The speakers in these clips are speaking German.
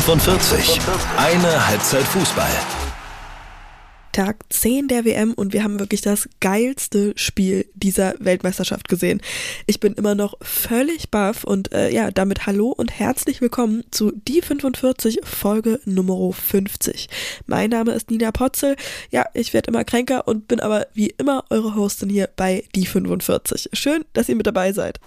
45. Eine Halbzeit Fußball. Tag 10 der WM und wir haben wirklich das geilste Spiel dieser Weltmeisterschaft gesehen. Ich bin immer noch völlig baff und äh, ja, damit hallo und herzlich willkommen zu Die 45 Folge Nummer 50. Mein Name ist Nina Potzel. Ja, ich werde immer kränker und bin aber wie immer eure Hostin hier bei Die 45. Schön, dass ihr mit dabei seid.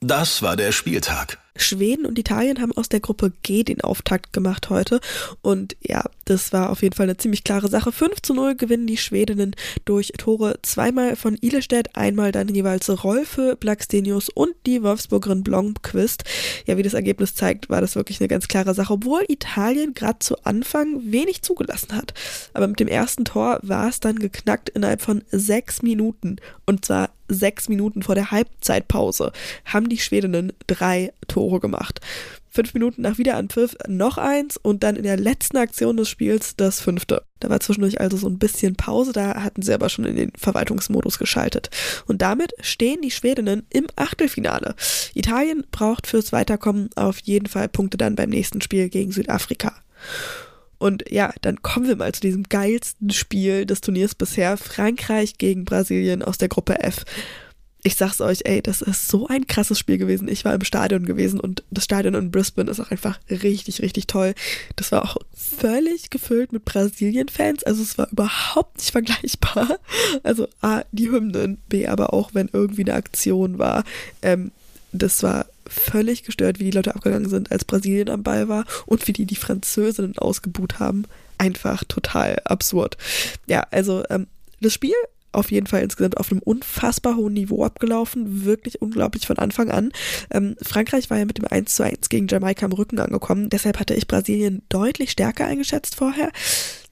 Das war der Spieltag. Schweden und Italien haben aus der Gruppe G den Auftakt gemacht heute. Und ja, das war auf jeden Fall eine ziemlich klare Sache. 5 zu 0 gewinnen die Schwedinnen durch Tore zweimal von Ilestedt, einmal dann jeweils Rolfe Blackstenius und die Wolfsburgerin Blomqvist. Ja, wie das Ergebnis zeigt, war das wirklich eine ganz klare Sache, obwohl Italien gerade zu Anfang wenig zugelassen hat. Aber mit dem ersten Tor war es dann geknackt innerhalb von sechs Minuten. Und zwar sechs Minuten vor der Halbzeitpause haben die Schwedinnen drei Tore gemacht. Fünf Minuten nach Wiederanpfiff noch eins und dann in der letzten Aktion des Spiels das fünfte. Da war zwischendurch also so ein bisschen Pause, da hatten sie aber schon in den Verwaltungsmodus geschaltet. Und damit stehen die Schwedinnen im Achtelfinale. Italien braucht fürs Weiterkommen auf jeden Fall Punkte dann beim nächsten Spiel gegen Südafrika. Und ja, dann kommen wir mal zu diesem geilsten Spiel des Turniers bisher. Frankreich gegen Brasilien aus der Gruppe F. Ich sag's euch, ey, das ist so ein krasses Spiel gewesen. Ich war im Stadion gewesen und das Stadion in Brisbane ist auch einfach richtig, richtig toll. Das war auch völlig gefüllt mit Brasilien-Fans. Also es war überhaupt nicht vergleichbar. Also A, die Hymnen, B, aber auch wenn irgendwie eine Aktion war. Ähm, das war völlig gestört, wie die Leute abgegangen sind, als Brasilien am Ball war und wie die die Französinnen ausgebuht haben. Einfach total absurd. Ja, also ähm, das Spiel auf jeden Fall insgesamt auf einem unfassbar hohen Niveau abgelaufen. Wirklich unglaublich von Anfang an. Ähm, Frankreich war ja mit dem 1 zu 1 gegen Jamaika am Rücken angekommen. Deshalb hatte ich Brasilien deutlich stärker eingeschätzt vorher.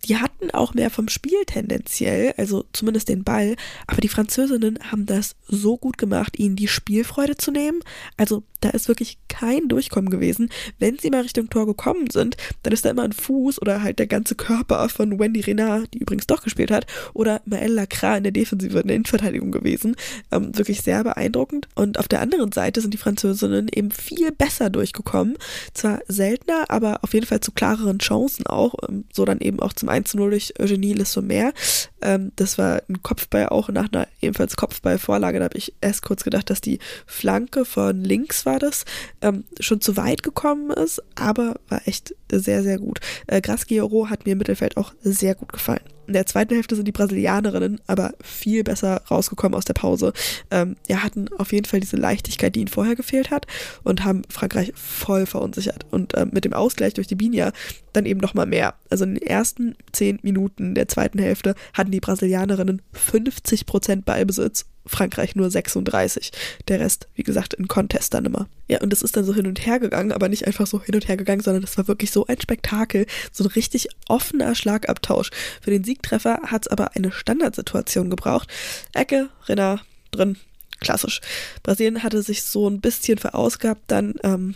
Die hatten auch mehr vom Spiel tendenziell, also zumindest den Ball, aber die Französinnen haben das so gut gemacht, ihnen die Spielfreude zu nehmen. Also da ist wirklich kein Durchkommen gewesen. Wenn sie mal Richtung Tor gekommen sind, dann ist da immer ein Fuß oder halt der ganze Körper von Wendy Renard, die übrigens doch gespielt hat, oder Maëlle Lacra in der Defensive, in der Innenverteidigung gewesen. Ähm, wirklich sehr beeindruckend. Und auf der anderen Seite sind die Französinnen eben viel besser durchgekommen. Zwar seltener, aber auf jeden Fall zu klareren Chancen auch. Ähm, so dann eben auch zum 1 zu 0 durch Eugenie Le Sommer. Ähm, das war ein Kopfball auch nach einer ebenfalls Kopfballvorlage. Da habe ich erst kurz gedacht, dass die Flanke von links war das, ähm, schon zu weit gekommen ist, aber war echt sehr, sehr gut. Äh, Graschioro hat mir im Mittelfeld auch sehr gut gefallen. In der zweiten Hälfte sind die Brasilianerinnen aber viel besser rausgekommen aus der Pause. Ähm, ja, hatten auf jeden Fall diese Leichtigkeit, die ihnen vorher gefehlt hat und haben Frankreich voll verunsichert. Und ähm, mit dem Ausgleich durch die Binia dann eben nochmal mehr. Also in den ersten zehn Minuten der zweiten Hälfte hatten die Brasilianerinnen 50 Prozent Ballbesitz Frankreich nur 36. Der Rest, wie gesagt, in Contest dann immer. Ja, und es ist dann so hin und her gegangen, aber nicht einfach so hin und her gegangen, sondern es war wirklich so ein Spektakel, so ein richtig offener Schlagabtausch. Für den Siegtreffer hat es aber eine Standardsituation gebraucht. Ecke, Renner, drin, klassisch. Brasilien hatte sich so ein bisschen verausgabt, dann ähm,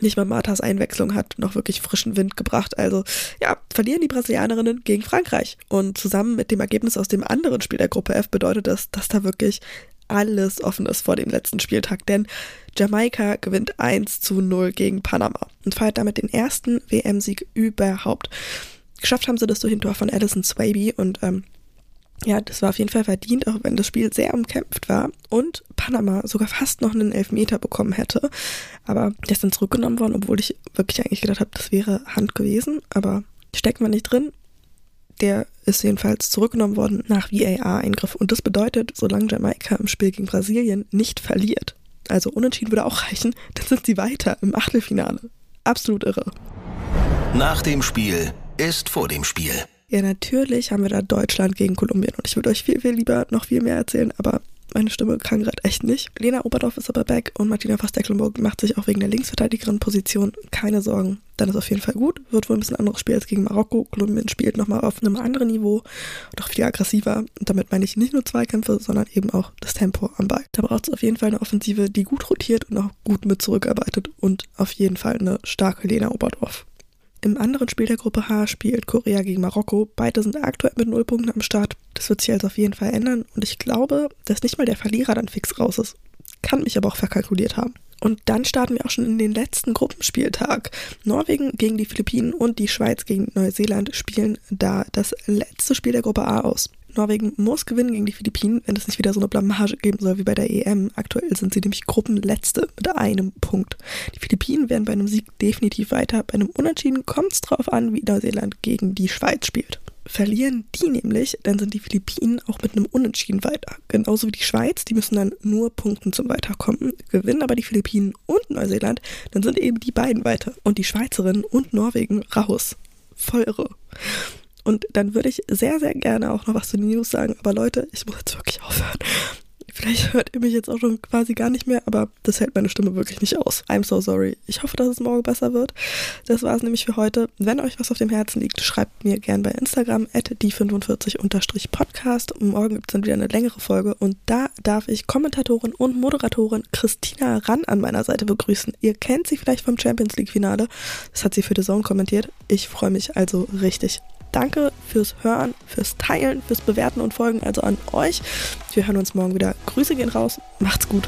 nicht mal Marthas Einwechslung hat noch wirklich frischen Wind gebracht. Also ja, verlieren die Brasilianerinnen gegen Frankreich. Und zusammen mit dem Ergebnis aus dem anderen Spiel der Gruppe F bedeutet das, dass da wirklich alles offen ist vor dem letzten Spieltag. Denn Jamaika gewinnt 1 zu 0 gegen Panama und feiert damit den ersten WM-Sieg überhaupt. Geschafft haben sie das durch ein Tor von Alison Swaby und ähm, ja, das war auf jeden Fall verdient, auch wenn das Spiel sehr umkämpft war und Panama sogar fast noch einen Elfmeter bekommen hätte. Aber der ist dann zurückgenommen worden, obwohl ich wirklich eigentlich gedacht habe, das wäre Hand gewesen. Aber stecken wir nicht drin. Der ist jedenfalls zurückgenommen worden nach VAR-Eingriff. Und das bedeutet, solange Jamaika im Spiel gegen Brasilien nicht verliert, also unentschieden würde auch reichen, dann sind sie weiter im Achtelfinale. Absolut irre. Nach dem Spiel ist vor dem Spiel. Ja, natürlich haben wir da Deutschland gegen Kolumbien und ich würde euch viel, viel lieber noch viel mehr erzählen, aber meine Stimme kann gerade echt nicht. Lena Oberdorf ist aber back und Martina Voss-Decklenburg macht sich auch wegen der Linksverteidigerin-Position keine Sorgen. Dann ist auf jeden Fall gut. Wird wohl ein bisschen anderes Spiel als gegen Marokko. Kolumbien spielt nochmal auf einem anderen Niveau, doch viel aggressiver. Und damit meine ich nicht nur Zweikämpfe, sondern eben auch das Tempo am Ball. Da braucht es auf jeden Fall eine Offensive, die gut rotiert und auch gut mit zurückarbeitet und auf jeden Fall eine starke Lena Oberdorf. Im anderen Spiel der Gruppe H spielt Korea gegen Marokko. Beide sind aktuell mit null Punkten am Start. Das wird sich also auf jeden Fall ändern. Und ich glaube, dass nicht mal der Verlierer dann fix raus ist. Kann mich aber auch verkalkuliert haben. Und dann starten wir auch schon in den letzten Gruppenspieltag. Norwegen gegen die Philippinen und die Schweiz gegen Neuseeland spielen da das letzte Spiel der Gruppe A aus. Norwegen muss gewinnen gegen die Philippinen, wenn es nicht wieder so eine Blamage geben soll wie bei der EM. Aktuell sind sie nämlich Gruppenletzte mit einem Punkt. Die Philippinen werden bei einem Sieg definitiv weiter. Bei einem Unentschieden kommt es drauf an, wie Neuseeland gegen die Schweiz spielt. Verlieren die nämlich, dann sind die Philippinen auch mit einem Unentschieden weiter. Genauso wie die Schweiz, die müssen dann nur punkten zum Weiterkommen. Gewinnen aber die Philippinen und Neuseeland, dann sind eben die beiden weiter. Und die Schweizerinnen und Norwegen raus. Voll irre. Und dann würde ich sehr, sehr gerne auch noch was zu den News sagen. Aber Leute, ich muss jetzt wirklich aufhören. Vielleicht hört ihr mich jetzt auch schon quasi gar nicht mehr, aber das hält meine Stimme wirklich nicht aus. I'm so sorry. Ich hoffe, dass es morgen besser wird. Das war es nämlich für heute. Wenn euch was auf dem Herzen liegt, schreibt mir gern bei Instagram at die45-podcast. Morgen gibt es dann wieder eine längere Folge und da darf ich Kommentatorin und Moderatorin Christina Rann an meiner Seite begrüßen. Ihr kennt sie vielleicht vom Champions League Finale. Das hat sie für The Zone kommentiert. Ich freue mich also richtig. Danke fürs Hören, fürs Teilen, fürs Bewerten und Folgen, also an euch. Wir hören uns morgen wieder. Grüße gehen raus. Macht's gut.